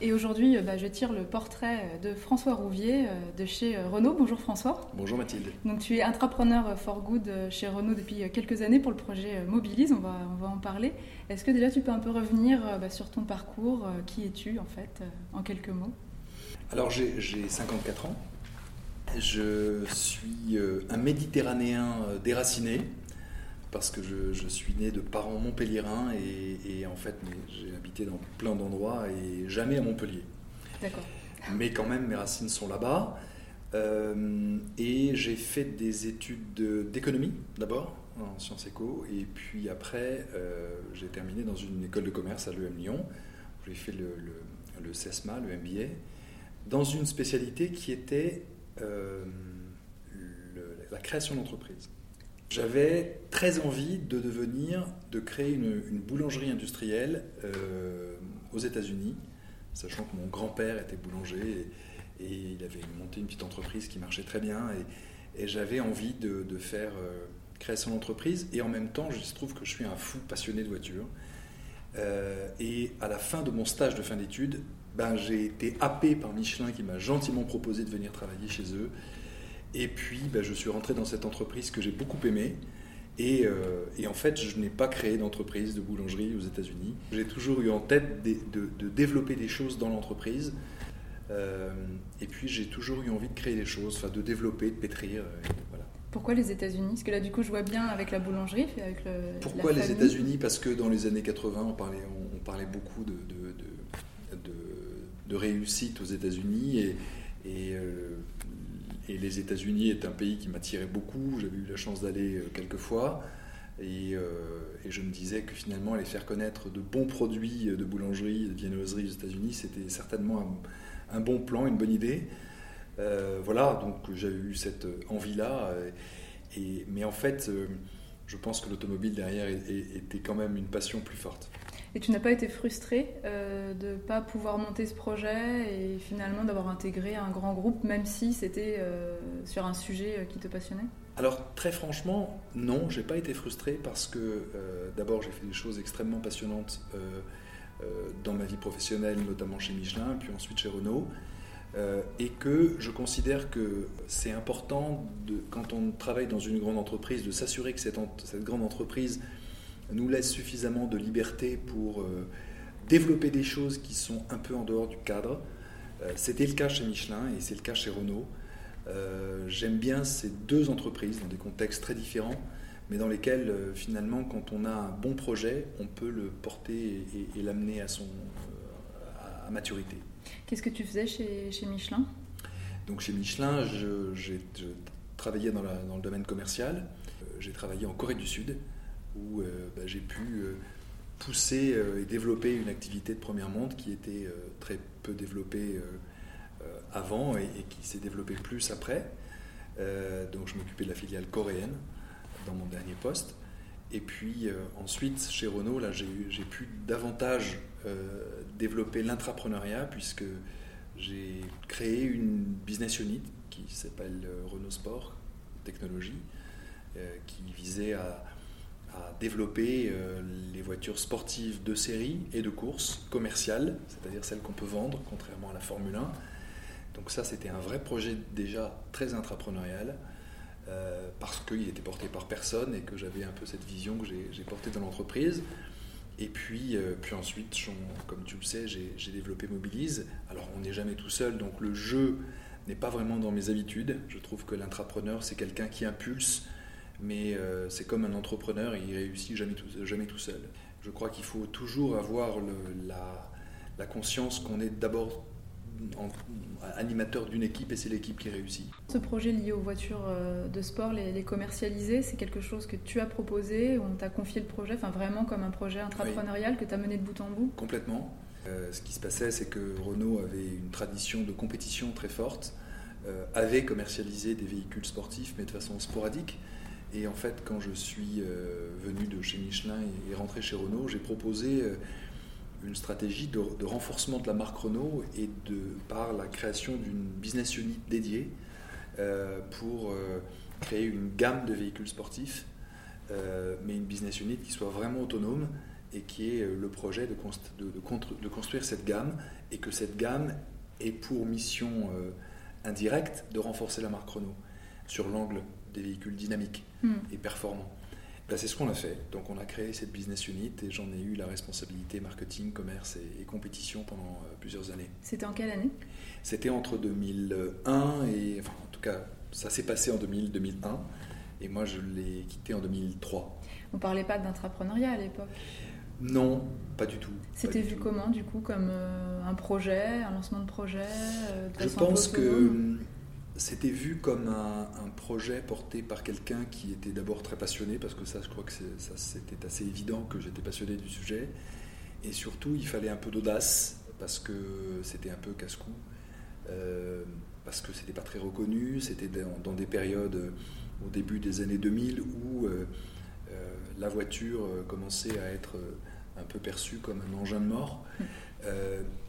Et aujourd'hui, euh, bah, je tire le portrait de François Rouvier euh, de chez euh, Renault. Bonjour François. Bonjour Mathilde. Donc tu es intrapreneur for good chez Renault depuis quelques années pour le projet Mobilise, on va, on va en parler. Est-ce que déjà tu peux un peu revenir bah, sur ton parcours Qui es-tu en fait, en quelques mots? Alors j'ai 54 ans. Je suis un Méditerranéen déraciné parce que je, suis né de parents montpelliérains et, et en fait j'ai habité dans plein d'endroits et jamais à Montpellier. D'accord. Mais quand même mes racines sont là-bas. Euh, et j'ai fait des études d'économie d'abord en sciences éco et puis après euh, j'ai terminé dans une école de commerce à l'EM Lyon. J'ai fait le, le, CESMA, le MBA, dans une spécialité qui était euh, la création d'entreprise. J'avais très envie de devenir, de créer une, boulangerie industrielle euh, aux États-Unis, sachant que mon grand-père était boulanger et, il avait monté une petite entreprise qui marchait très bien. Et, j'avais envie de, faire euh, création d'entreprise. Et en même temps, je trouve que je suis un fou passionné de voiture. Euh, et à la fin de mon stage de fin d'études, ben, j'ai été happé par Michelin qui m'a gentiment proposé de venir travailler chez eux. Et puis, ben, je suis rentré dans cette entreprise que j'ai beaucoup aimée. Et, euh, et, en fait, je n'ai pas créé d'entreprise de boulangerie aux États-Unis. J'ai toujours eu en tête de, de, développer des choses dans l'entreprise. Euh, et puis, j'ai toujours eu envie de créer des choses, enfin, de développer, de pétrir. voilà. Pourquoi les États-Unis? Parce que là, du coup, je vois bien avec la boulangerie, avec le. Pourquoi les États-Unis? Parce que dans les années 80, on parlait, on, parlait beaucoup de, de, réussite aux États-Unis et, et euh, et les États-Unis est un pays qui m'attirait beaucoup. J'avais eu la chance d'aller euh, quelques fois. Euh, et, je me disais que finalement, aller faire connaître de bons produits de boulangerie, de viennoiserie aux États-Unis, c'était certainement un, bon plan, une bonne idée. Euh, voilà, donc j'avais eu cette envie-là. Mais en fait, je pense que l'automobile derrière était quand même une passion plus forte. Et tu n'as pas été frustré euh, de ne pas pouvoir monter ce projet et finalement d'avoir intégré un grand groupe, même si c'était euh, sur un sujet euh, qui te passionnait? Alors très franchement, non, j'ai pas été frustré parce que d'abord j'ai fait des choses extrêmement passionnantes dans ma vie professionnelle, notamment chez Michelin, puis ensuite chez Renault. et que je considère que c'est important, quand on travaille dans une grande entreprise, de s'assurer que cette grande entreprise nous laisse suffisamment de liberté pour euh, développer des choses qui sont un peu en dehors du cadre. Euh, c'était le cas chez Michelin et c'est le cas chez Renault. Euh, j'aime bien ces deux entreprises dans des contextes très différents, mais dans lesquels finalement, quand on a un bon projet, on peut le porter et, l'amener à son à maturité. Qu'est-ce que tu faisais chez, chez Michelin? Donc chez Michelin, travaillais dans, dans, le domaine commercial. J'ai travaillé en Corée du Sud où euh, bah, j'ai pu euh, pousser euh, et développer une activité de première monde qui était très peu développée avant et, qui s'est développée plus après. donc je m'occupais de la filiale coréenne dans mon dernier poste. Et puis ensuite, chez Renault, là, j'ai pu davantage développer l'intrapreneuriat puisque j'ai créé une business unit qui s'appelle Renault Sport Technologie, qui visait à à développer euh, les voitures sportives de série et de course commerciales, c'est-à-dire celles qu'on peut vendre, contrairement à la Formule 1. Donc ça, c'était un vrai projet déjà très intrapreneurial, euh, parce qu'il était porté par personne et que j'avais un peu cette vision que j'ai portée dans l'entreprise. Et puis, euh, puis ensuite, comme tu le sais, j'ai développé Mobilise. Alors, on n'est jamais tout seul, donc le jeu n'est pas vraiment dans mes habitudes. Je trouve que l'intrapreneur, c'est quelqu'un qui impulse, mais euh, c'est comme un entrepreneur, il réussit jamais tout, jamais tout seul. Je crois qu'il faut toujours avoir la, conscience qu'on est d'abord animateur d'une équipe et c'est l'équipe qui réussit. Ce projet lié aux voitures euh, de sport, les, commercialiser, c'est quelque chose que tu as proposé, on t'a confié le projet, enfin vraiment comme un projet intrapreneurial que tu as mené de bout en bout? Complètement. ce qui se passait, c'est que Renault avait une tradition de compétition très forte, avait commercialisé des véhicules sportifs, mais de façon sporadique. Et en fait, quand je suis venu de chez Michelin et rentré chez Renault, j'ai proposé une stratégie de, renforcement de la marque Renault et de, par la création d'une business unit dédiée euh, pour euh, créer une gamme de véhicules sportifs, euh, mais une business unit qui soit vraiment autonome et qui est le projet de, de, construire cette gamme et que cette gamme ait pour mission indirecte de renforcer la marque Renault sur l'angle des véhicules dynamiques hmm. et performants. Ben, c'est ce qu'on a fait. Donc on a créé cette business unit et j'en ai eu la responsabilité marketing, commerce et, compétition pendant euh, plusieurs années. C'était en quelle année? C'était entre 2001 et... Enfin en tout cas ça s'est passé en 2000, 2001 et moi je l'ai quitté en 2003. On parlait pas d'intrapreneuriat à l'époque? Non, pas du tout. C'était vu comment, du coup, comme euh, un projet, un lancement de projet euh, Je pense que c'était vu comme un, projet porté par quelqu'un qui était d'abord très passionné, parce que ça, je crois que c'était assez évident que j'étais passionné du sujet. Et surtout, il fallait un peu d'audace, parce que c'était un peu casse-cou, euh, parce que c'était pas très reconnu, c'était dans, des périodes euh, au début des années 2000 où euh, la voiture commençait à être un peu perçue comme un engin de mort.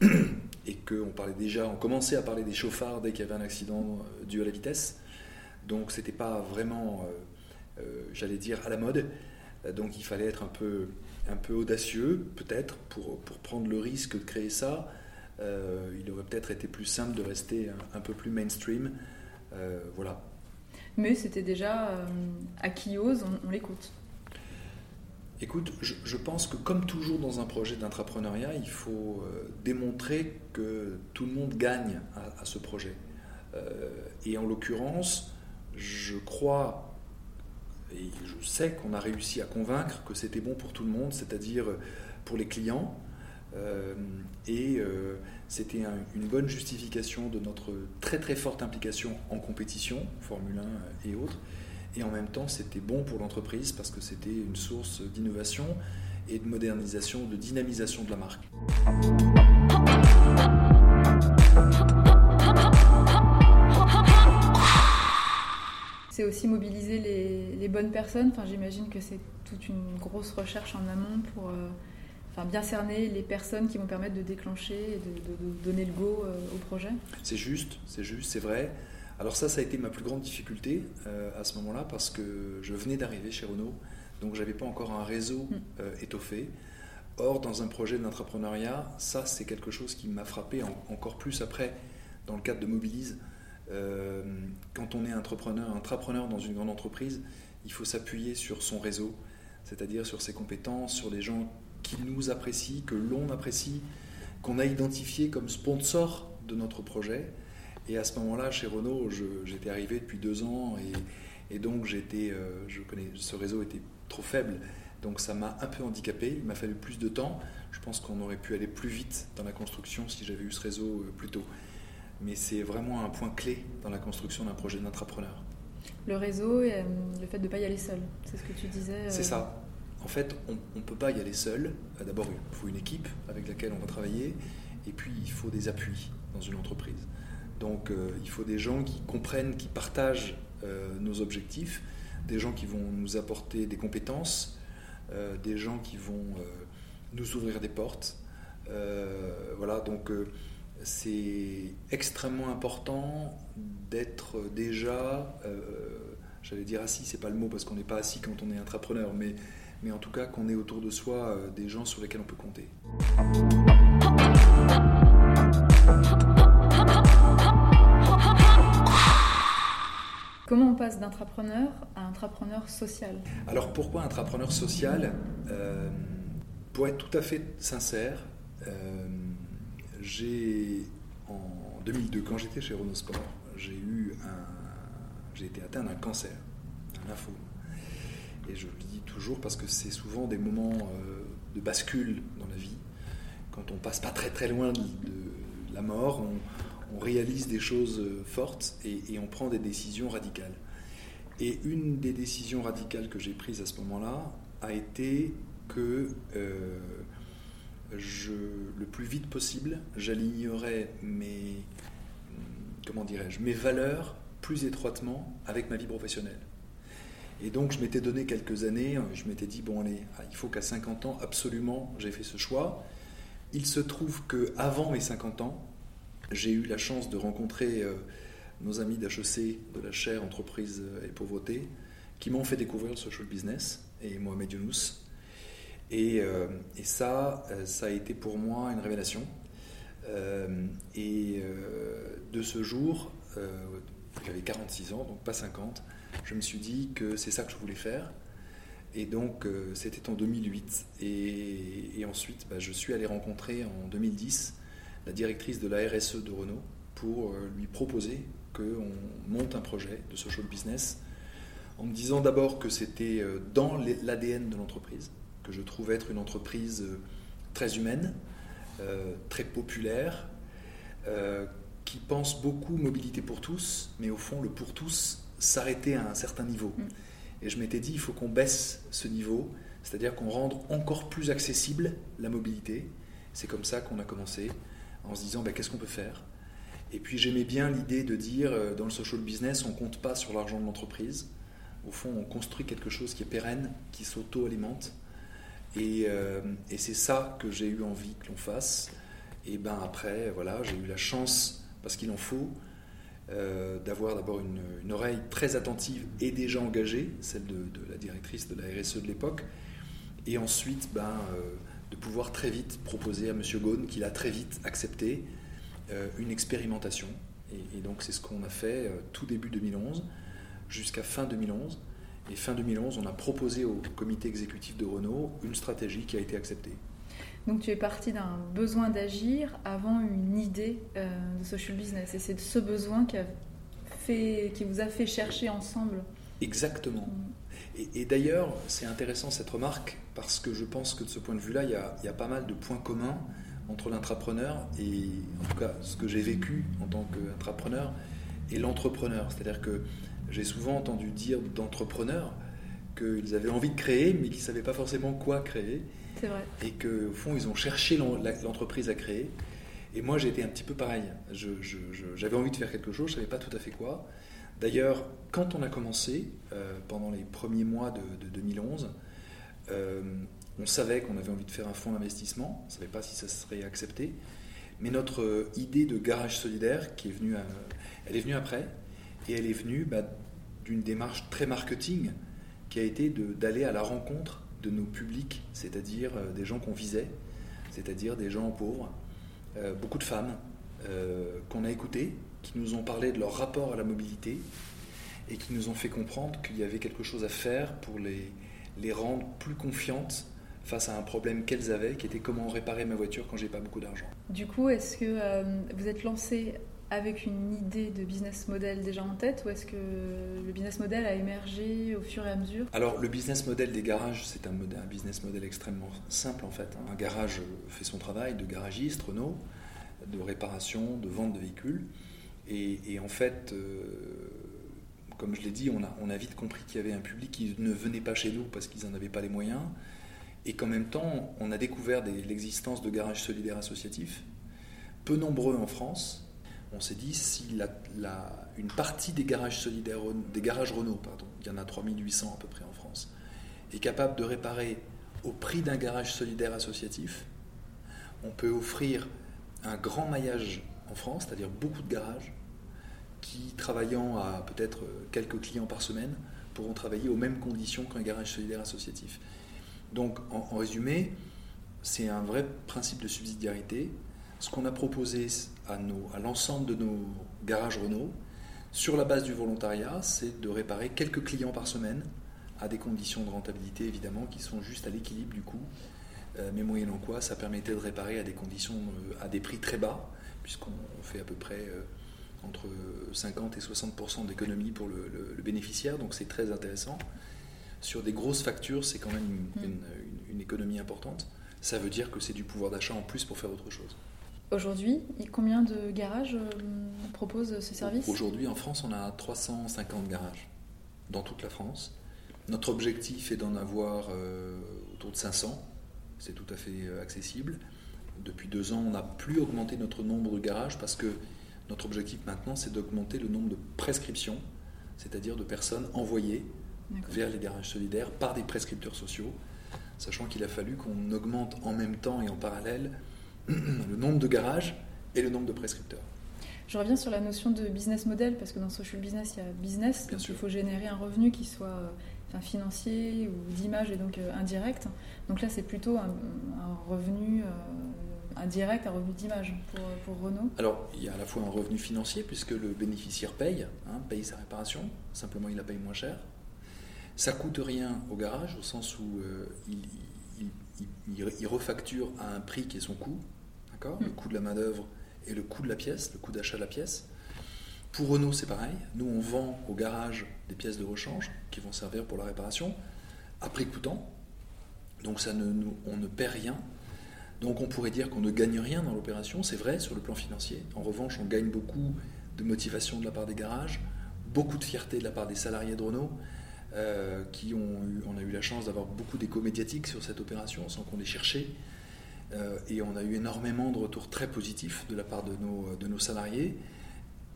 et qu'on parlait déjà, on commençait à parler des chauffards dès qu'il y avait un accident euh, dû à la vitesse. Donc c'était pas vraiment, euh, euh, j'allais dire, à la mode. Donc il fallait être un peu, un peu audacieux, peut-être, pour, pour prendre le risque de créer ça. il aurait peut-être été plus simple de rester un, peu plus mainstream. voilà. Mais c'était déjà à qui ose, on l'écoute. Écoute, je, pense que comme toujours dans un projet d'entrepreneuriat, il faut euh, démontrer que tout le monde gagne à, ce projet. Euh, et en l'occurrence, je crois et je sais qu'on a réussi à convaincre que c'était bon pour tout le monde, c'est-à-dire pour les clients. Euh, et c'était une bonne justification de notre très très forte implication en compétition, Formule 1 et autres et en même temps c'était bon pour l'entreprise parce que c'était une source d'innovation et de modernisation, de dynamisation de la marque. C'est aussi mobiliser les, bonnes personnes. Enfin, J'imagine que c'est toute une grosse recherche en amont pour euh, enfin, bien cerner les personnes qui vont permettre de déclencher et de, donner le go euh, au projet. C'est juste, c'est juste, c'est vrai. Alors ça, ça a été ma plus grande difficulté euh, à ce moment-là parce que je venais d'arriver chez Renault, donc j'avais pas encore un réseau mm. euh, étoffé. Or, dans un projet d'entrepreneuriat, ça c'est quelque chose qui m'a frappé encore plus après dans le cadre de Mobilise. Euh, quand on est entrepreneur, entrepreneur dans une grande entreprise, il faut s'appuyer sur son réseau, c'est-à-dire sur ses compétences, sur les gens qui nous apprécient, que l'on apprécie, qu'on a identifié comme sponsor de notre projet. Et à ce moment-là, chez Renault, j'étais arrivé depuis deux ans et, donc j'étais, euh, je connais, ce réseau était trop faible. Donc ça m'a un peu handicapé, il m'a fallu plus de temps. Je pense qu'on aurait pu aller plus vite dans la construction si j'avais eu ce réseau euh, plus tôt. Mais c'est vraiment un point clé dans la construction d'un projet d'entrepreneur. Le réseau et euh, le fait de ne pas y aller seul, c'est ce que tu disais. C'est ça. En fait, on ne peut pas y aller seul. D'abord, il faut une équipe avec laquelle on va travailler, et puis il faut des appuis dans une entreprise. Donc euh, il faut des gens qui comprennent, qui partagent euh, nos objectifs, des gens qui vont nous apporter des compétences, euh, des gens qui vont nous ouvrir des portes. voilà, donc c'est extrêmement important d'être déjà, j'allais dire assis, c'est pas le mot parce qu'on n'est pas assis quand on est entrepreneur, mais, mais en tout cas qu'on ait autour de soi des gens sur lesquels on peut compter. Comment on passe d'intrapreneur à intrapreneur social Alors pourquoi intrapreneur social? Euh, Pour être tout à fait sincère, euh, j'ai en 2002, quand j'étais chez Renault Sport, j'ai eu j'ai été atteint d'un cancer, un lymphome. Et je le dis toujours parce que c'est souvent des moments euh, de bascule dans la vie. Quand on passe pas très très loin de, de la mort, on, on réalise des choses euh, fortes et, on prend des décisions radicales. Et une des décisions radicales que j'ai prises à ce moment-là a été que euh, le plus vite possible, j'alignerai mes, comment dirais-je, mes valeurs plus étroitement avec ma vie professionnelle. Et donc, je m'étais donné quelques années, je m'étais dit, bon, allez, ah, il faut qu'à 50 ans, absolument, j'ai fait ce choix. Il se trouve que avant mes 50 ans, j'ai eu la chance de rencontrer euh, nos amis d'HEC, de la chaire Entreprise et Pauvreté, qui m'ont fait découvrir le social business, et Mohamed Younous. Et, euh, et ça, euh, ça a été pour moi une révélation. et de ce jour, j'avais 46 ans, donc pas 50, je me suis dit que c'est ça que je voulais faire. Et donc, c'était en 2008. Et, ensuite, bah, je suis allé rencontrer en 2010 la directrice de la RSE de Renault pour euh, lui proposer qu'on monte un projet de social business en me disant d'abord que c'était euh, dans l'ADN de l'entreprise, que je trouvais être une entreprise très humaine, très populaire, qui pense beaucoup mobilité pour tous, mais au fond, le pour tous s'arrêter à un certain niveau. Mm. Et je m'étais dit, il faut qu'on baisse ce niveau, c'est-à-dire qu'on rende encore plus accessible la mobilité. C'est comme ça qu'on a commencé, en se disant, ben, qu'est-ce qu'on peut faire? Et puis j'aimais bien l'idée de dire, euh, dans le social business, on compte pas sur l'argent de l'entreprise. Au fond, on construit quelque chose qui est pérenne, qui s'auto-alimente. Et, euh, c'est ça que j'ai eu envie que l'on fasse. Et ben après, voilà, j'ai eu la chance, parce qu'il en faut, euh, d'avoir d'abord une, oreille très attentive et déjà engagée, celle de, la directrice de la RSE de l'époque, et ensuite ben, de pouvoir très vite proposer à M. Ghosn, qu'il a très vite accepté, euh, une expérimentation. Et, et donc c'est ce qu'on a fait tout début 2011 jusqu'à fin 2011. Et fin 2011, on a proposé au comité exécutif de Renault une stratégie qui a été acceptée. Donc tu es parti d'un besoin d'agir avant une idée euh, de social business. Et c'est ce besoin qui, a fait, qui vous a fait chercher ensemble. Exactement. Et, d'ailleurs, c'est intéressant cette remarque parce que je pense que de ce point de vue-là, il, il y, a, pas mal de points communs entre l'entrepreneur et, en tout cas, ce que j'ai vécu en tant qu'entrepreneur et l'entrepreneur. C'est-à-dire que j'ai souvent entendu dire d'entrepreneurs qu'ils avaient envie de créer, mais qu'ils ne savaient pas forcément quoi créer. Et qu'au fond, ils ont cherché l'entreprise à créer. Et moi, j'étais un petit peu pareil. J'avais envie de faire quelque chose, je ne savais pas tout à fait quoi. D'ailleurs, quand on a commencé, euh, pendant les premiers mois de, 2011, euh, on savait qu'on avait envie de faire un fonds d'investissement. On ne savait pas si ça serait accepté. Mais notre idée de garage solidaire, qui est venue, elle est venue après, et elle est venue bah, d'une démarche très marketing, qui a été d'aller à la rencontre de nos publics, c'est-à-dire euh, des gens qu'on visait, c'est-à-dire des gens pauvres, euh, beaucoup de femmes euh, qu'on a écoutées, qui nous ont parlé de leur rapport à la mobilité et qui nous ont fait comprendre qu'il y avait quelque chose à faire pour les, les rendre plus confiantes face à un problème qu'elles avaient, qui était comment réparer ma voiture quand j'ai pas beaucoup d'argent. Du coup, est-ce que vous êtes lancé avec une idée de business model déjà en tête ou est-ce que le business model a émergé au fur et à mesure? Alors le business model des garages, c'est un, un, business model extrêmement simple en fait. Un garage fait son travail de garagiste, Renault, de réparation, de vente de véhicules. Et, en fait, euh, comme je l'ai dit, on a, vite compris qu'il y avait un public qui ne venait pas chez nous parce qu'ils n'en avaient pas les moyens. Et qu'en même temps, on a découvert l'existence de garages solidaires associatifs, peu nombreux en France, on s'est dit si une partie des garages solidaires, des garages Renault, pardon, il y en a 3800 à peu près en France, est capable de réparer au prix d'un garage solidaire associatif, on peut offrir un grand maillage en France, c'est-à-dire beaucoup de garages, qui, travaillant à peut-être quelques clients par semaine, pourront travailler aux mêmes conditions qu'un garage solidaire associatif. Donc, en résumé, c'est un vrai principe de subsidiarité ce qu'on a proposé à, à l'ensemble de nos garages Renault, sur la base du volontariat, c'est de réparer quelques clients par semaine à des conditions de rentabilité évidemment qui sont juste à l'équilibre du coût, euh, mais moyennant quoi ça permettait de réparer à des conditions, euh, à des prix très bas, puisqu'on fait à peu près euh, entre 50 et 60% d'économie pour le, bénéficiaire, donc c'est très intéressant. Sur des grosses factures, c'est quand même une, une économie importante. Ça veut dire que c'est du pouvoir d'achat en plus pour faire autre chose. Aujourd'hui, combien de garages euh, proposent ce service? Aujourd'hui, en France, on a 350 garages dans toute la France. Notre objectif est d'en avoir euh, autour de 500. C'est tout à fait euh, accessible. depuis deux ans, on n'a plus augmenté notre nombre de garages parce que notre objectif maintenant, c'est d'augmenter le nombre de prescriptions, c'est-à-dire de personnes envoyées vers les garages solidaires par des prescripteurs sociaux, sachant qu'il a fallu qu'on augmente en même temps et en parallèle le nombre de garages et le nombre de prescripteurs. Je reviens sur la notion de business model, parce que dans social business, il y a business, donc il faut générer un revenu qui soit euh, financier ou d'image et donc euh, indirect. Donc là, c'est plutôt un, revenu euh, indirect, un revenu d'image pour, Renault Alors, il y a à la fois un revenu financier, puisque le bénéficiaire paye, hein, paye sa réparation, simplement il la paye moins cher. Ça coûte rien au garage, au sens où il, refacture à un prix qui est son coût, d'accord? Le mm. coût de la main-d'œuvre et le coût de la pièce, le coût d'achat de la pièce. Pour Renault, c'est pareil. Nous, on vend au garage des pièces de rechange qui vont servir pour la réparation, à prix coûtant. Donc ça ne, on ne perd rien. Donc on pourrait dire qu'on ne gagne rien dans l'opération, c'est vrai sur le plan financier. En revanche, on gagne beaucoup de motivation de la part des garages, beaucoup de fierté de la part des salariés de Renault, euh, qui ont eu, on a eu la chance d'avoir beaucoup d'écho médiatiques sur cette opération sans qu'on les cherché. Euh, et on a eu énormément de retours très positifs de la part de nos, de nos salariés,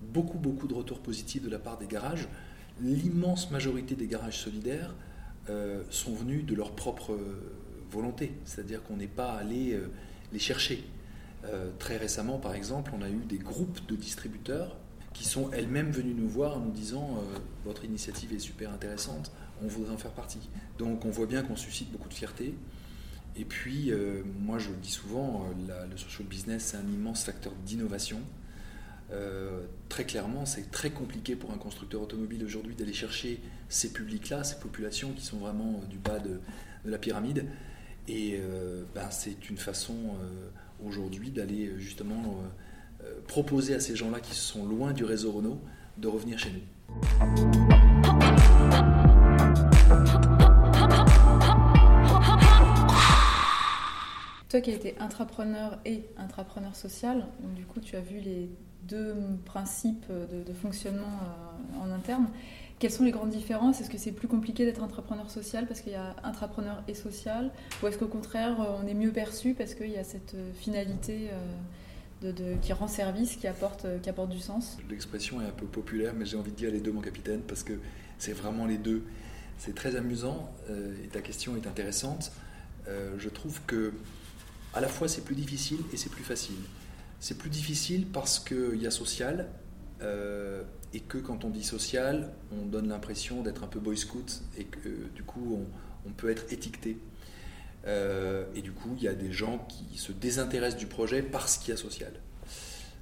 beaucoup, beaucoup de retours positifs de la part des garages. L'immense majorité des garages solidaires euh, sont venus de leur propre volonté, c'est-à-dire qu'on n'est pas allé euh, les chercher. très récemment, par exemple, on a eu des groupes de distributeurs qui sont elles-mêmes venus nous voir en nous disant votre initiative est super intéressante, on voudrait en faire partie. Donc on voit bien qu'on suscite beaucoup de fierté. Et puis, euh, moi je le dis souvent, euh, le social business, c'est un immense facteur d'innovation. Euh, très clairement, c'est très compliqué pour un constructeur automobile aujourd'hui d'aller chercher ces publics-là, ces populations qui sont vraiment du bas de, la pyramide. Et ben, c'est une façon aujourd'hui d'aller justement proposer à ces gens-là qui sont loin du réseau Renault de revenir chez nous. Toi qui as été intrapreneur et intrapreneur social, donc du coup tu as vu les deux principes de, fonctionnement euh, en interne. Quelles sont les grandes différences? Est-ce que c'est plus compliqué d'être entrepreneur social parce qu'il y a intrapreneur et social? Ou est-ce qu'au contraire euh, on est mieux perçu parce qu'il y a cette euh, finalité de, qui rend service, qui apporte, qui apporte du sens? L'expression est un peu populaire, mais j'ai envie de dire les deux, mon capitaine, parce que c'est vraiment les deux. C'est très amusant et ta question est intéressante. je trouve que à la fois c'est plus difficile et c'est plus facile. C'est plus difficile parce qu'il y a social euh, et que quand on dit social, on donne l'impression d'être un peu boy scout et que du coup on, peut être étiqueté. Euh, et du coup, il y a des gens qui se désintéressent du projet parce qu'il y a social.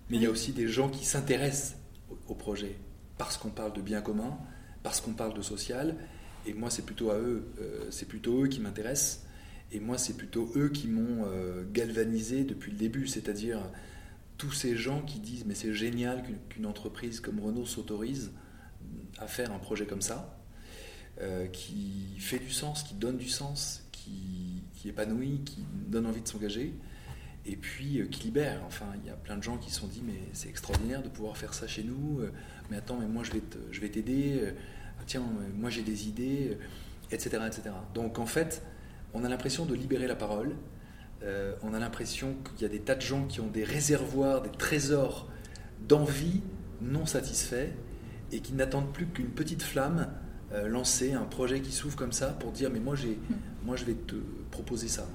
Mais il y a aussi des gens qui s'intéressent au, projet parce qu'on parle de bien commun, parce qu'on parle de social. Et moi, c'est plutôt à eux, euh, c'est plutôt eux qui m'intéressent et moi, c'est plutôt eux qui m'ont euh, galvanisé depuis le début, c'est-à-dire tous ces gens qui disent mais c'est génial qu'une entreprise comme Renault s'autorise à faire un projet comme ça, euh, qui fait du sens, qui donne du sens, qui, qui épanouit, qui donne envie de s'engager, et puis euh, qui libère. Enfin, il y a plein de gens qui se sont dit mais c'est extraordinaire de pouvoir faire ça chez nous, mais attends, mais moi je vais t'aider, tiens, moi j'ai des idées, etc., etc. Donc en fait, on a l'impression de libérer la parole. Euh, on a l'impression qu'il y a des tas de gens qui ont des réservoirs, des trésors d'envie non satisfaits et qui n'attendent plus qu'une petite flamme euh, lancer un projet qui s'ouvre comme ça pour dire mais moi, j'ai, moi je vais te proposer ça.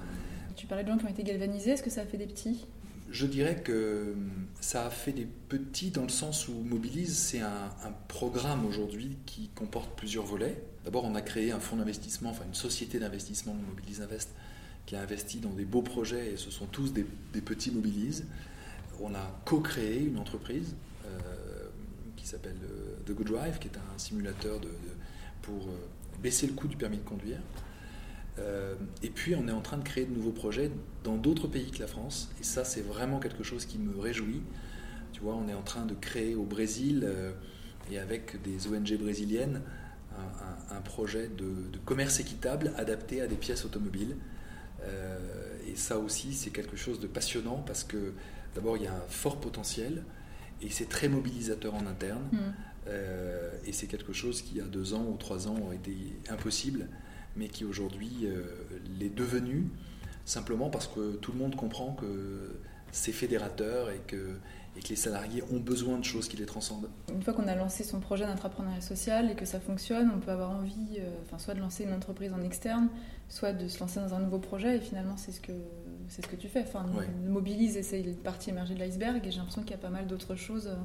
Tu parlais de gens qui ont été galvanisés, est-ce que ça a fait des petits? Je dirais que ça a fait des petits dans le sens où Mobilise, c'est un, programme aujourd'hui qui comporte plusieurs volets. D'abord, on a créé un fonds d'investissement, enfin une société d'investissement, Mobilise Invest, qui a investi dans des beaux projets et ce sont tous des, petits Mobilise. On a co-créé une entreprise euh, qui s'appelle euh, The Good Drive, qui est un simulateur pour euh, baisser le coût du permis de conduire. Et puis, on est en train de créer de nouveaux projets dans d'autres pays que la France. Et ça, c'est vraiment quelque chose qui me réjouit. Tu vois, on est en train de créer au Brésil, et avec des ONG brésiliennes, un, projet de, commerce équitable adapté à des pièces automobiles. Euh, et ça aussi, c'est quelque chose de passionnant parce que d'abord, il y a un fort potentiel et c'est très mobilisateur en interne. Mmh. et c'est quelque chose qui, il y a deux ans ou trois ans, aurait été impossible mais qui aujourd'hui euh, l'est devenu simplement parce que tout le monde comprend que c'est fédérateur et que, et que les salariés ont besoin de choses qui les transcendent. Une fois qu'on a lancé son projet d'entrepreneuriat social et que ça fonctionne, on peut avoir envie euh, enfin, soit de lancer une entreprise en externe, soit de se lancer dans un nouveau projet et finalement c'est ce que, c'est ce que tu fais. Enfin, mobilise et c'est une partie émergée de l'iceberg et j'ai l'impression qu'il y a pas mal d'autres choses. Euh,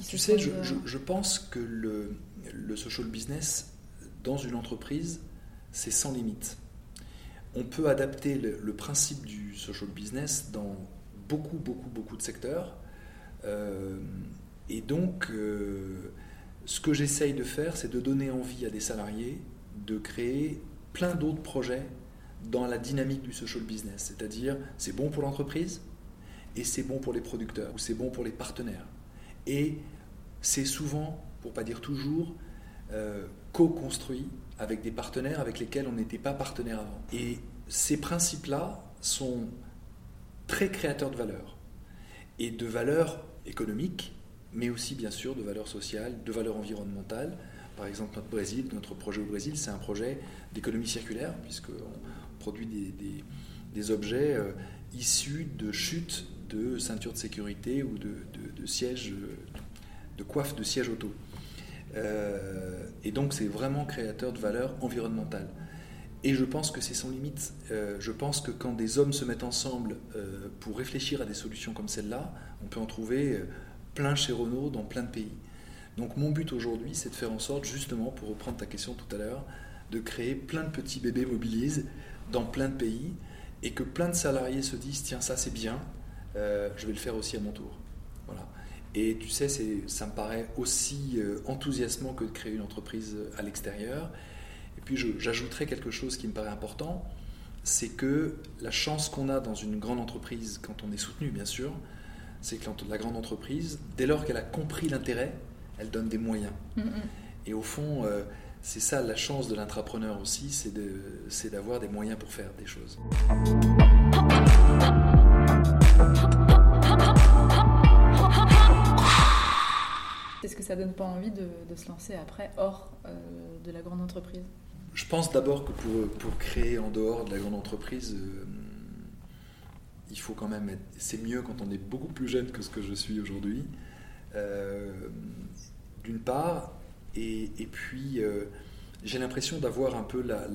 qui tu sais, je, je, je, pense que le, le social business dans une entreprise, c'est sans limite. On peut adapter le, principe du social business dans beaucoup, beaucoup, beaucoup de secteurs. Euh, et donc, euh, ce que j'essaye de faire, c'est de donner envie à des salariés de créer plein d'autres projets dans la dynamique du social business. C'est-à-dire, c'est bon pour l'entreprise et c'est bon pour les producteurs ou c'est bon pour les partenaires. Et c'est souvent, pour pas dire toujours, euh, co-construit avec des partenaires avec lesquels on n'était pas partenaire avant. Et ces principes-là sont très créateurs de valeur. Et de valeur économique, mais aussi bien sûr de valeur sociale, de valeur environnementale. Par exemple, notre Brésil, notre projet au Brésil, c'est un projet d'économie circulaire, puisqu'on produit des, objets euh, issus de chutes de ceintures de sécurité ou de, sièges, de coiffes de sièges auto. Euh, et donc c'est vraiment créateur de valeur environnementale. Et je pense que c'est sans limite. Euh, je pense que quand des hommes se mettent ensemble euh, pour réfléchir à des solutions comme celle-là, on peut en trouver plein chez Renault dans plein de pays. Donc mon but aujourd'hui, c'est de faire en sorte, justement, pour reprendre ta question tout à l'heure, de créer plein de petits bébés mobilisés dans plein de pays et que plein de salariés se disent, tiens, ça c'est bien, je vais le faire aussi à mon tour. Voilà. Et tu sais, ça me paraît aussi euh, enthousiasmant que de créer une entreprise à l'extérieur. Puis j'ajouterais quelque chose qui me paraît important, c'est que la chance qu'on a dans une grande entreprise, quand on est soutenu bien sûr, c'est que la grande entreprise, dès lors qu'elle a compris l'intérêt, elle donne des moyens. Et au fond, euh, c'est ça la chance de l'intrapreneur aussi, c'est d'avoir des moyens pour faire des choses. Est-ce que ça donne pas envie de, se lancer après hors euh, de la grande entreprise? Je pense d'abord que pour, pour, créer en dehors de la grande entreprise, euh, il faut quand même être. C'est mieux quand on est beaucoup plus jeune que ce que je suis aujourd'hui. Euh, d'une part, et, et puis j'ai l'impression d'avoir un peu la,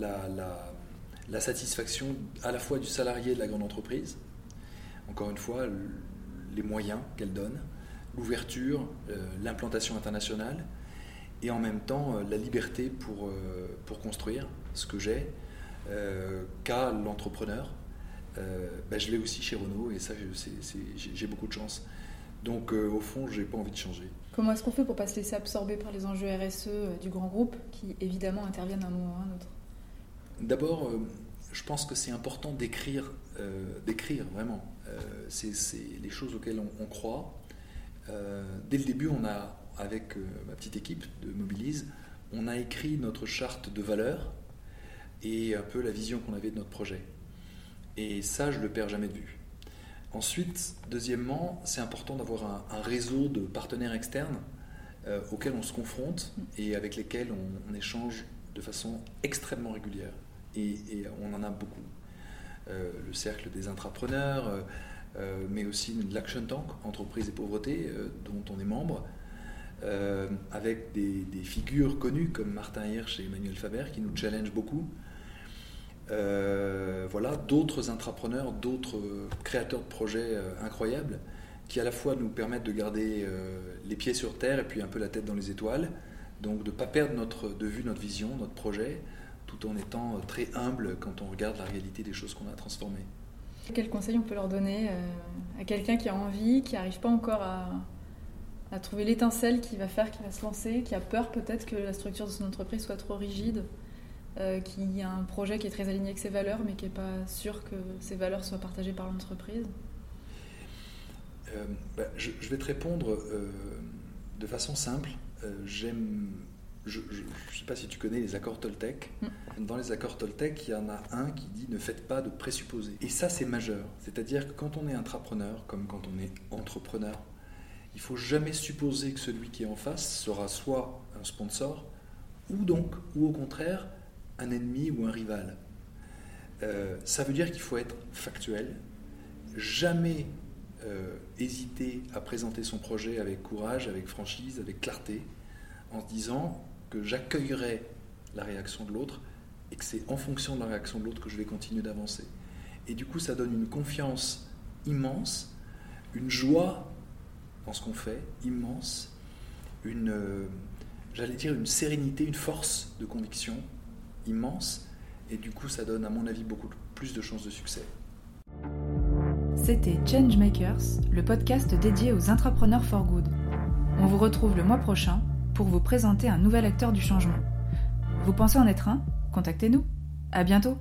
la, satisfaction à la fois du salarié de la grande entreprise, encore une fois, les moyens qu'elle donne, l'ouverture, euh, l'implantation internationale, et en même temps euh, la liberté pour, euh, pour construire ce que j'ai, qu'a l'entrepreneur. Ben, je l'ai aussi chez Renault, et ça, j'ai beaucoup de chance. Donc, au fond, je n'ai pas envie de changer. Comment est-ce qu'on fait pour pas se laisser absorber par les enjeux RSE du grand groupe, qui évidemment interviennent à un moment ou à un autre? D'abord, je pense que c'est important d'écrire, d'écrire vraiment. c'est les choses auxquelles on croit, euh, dès le début, on a, avec euh, ma petite équipe de Mobilise, on a écrit notre charte de valeurs et un peu la vision qu'on avait de notre projet. Et ça, je ne le perds jamais de vue. Ensuite, deuxièmement, c'est important d'avoir un, réseau de partenaires externes euh, auxquels on se confronte et avec lesquels on, échange de façon extrêmement régulière. Et, on en a beaucoup. le cercle des intrapreneurs, euh, mais aussi l'Action Tank, Entreprise et Pauvreté, euh, dont on est membre, euh, avec des, figures connues comme Martin Hirsch et Emmanuel Faber qui nous challenge beaucoup. voilà, d'autres intrapreneurs, d'autres créateurs de projets incroyables qui à la fois nous permettent de garder les pieds sur terre et puis un peu la tête dans les étoiles, donc de ne pas perdre notre, de vue notre vision, notre projet, tout en étant très humble quand on regarde la réalité des choses qu'on a transformées. Quel conseil on peut leur donner euh, à quelqu'un qui a envie, qui n'arrive pas encore à, trouver l'étincelle qui va faire, qui va se lancer, qui a peur peut-être que la structure de son entreprise soit trop rigide, euh, qui a un projet qui est très aligné avec ses valeurs, mais qui n'est pas sûr que ses valeurs soient partagées par l'entreprise euh, bah, je, vais te répondre de façon simple. J'aime je ne sais pas si tu connais les accords Toltec. Mm. Dans les accords Toltec, il y en a un qui dit ne faites pas de présupposés. Et ça, c'est majeur. C'est-à-dire que quand on est intrapreneur, comme quand on est entrepreneur, il faut jamais supposer que celui qui est en face sera soit un sponsor, ou donc, ou au contraire, un ennemi ou un rival. Euh, ça veut dire qu'il faut être factuel, jamais euh, hésiter à présenter son projet avec courage, avec franchise, avec clarté, en se disant que j'accueillerai la réaction de l'autre et que c'est en fonction de la réaction de l'autre que je vais continuer d'avancer. Et du coup, ça donne une confiance immense, une joie dans ce qu'on fait, immense, une, euh, j'allais dire, une sérénité, une force de conviction immense. Et du coup, ça donne, à mon avis, beaucoup plus de chances de succès. C'était Changemakers, le podcast dédié aux entrepreneurs for good. On vous retrouve le mois prochain pour vous présenter un nouvel acteur du changement. Vous pensez en être un? Contactez-nous. À bientôt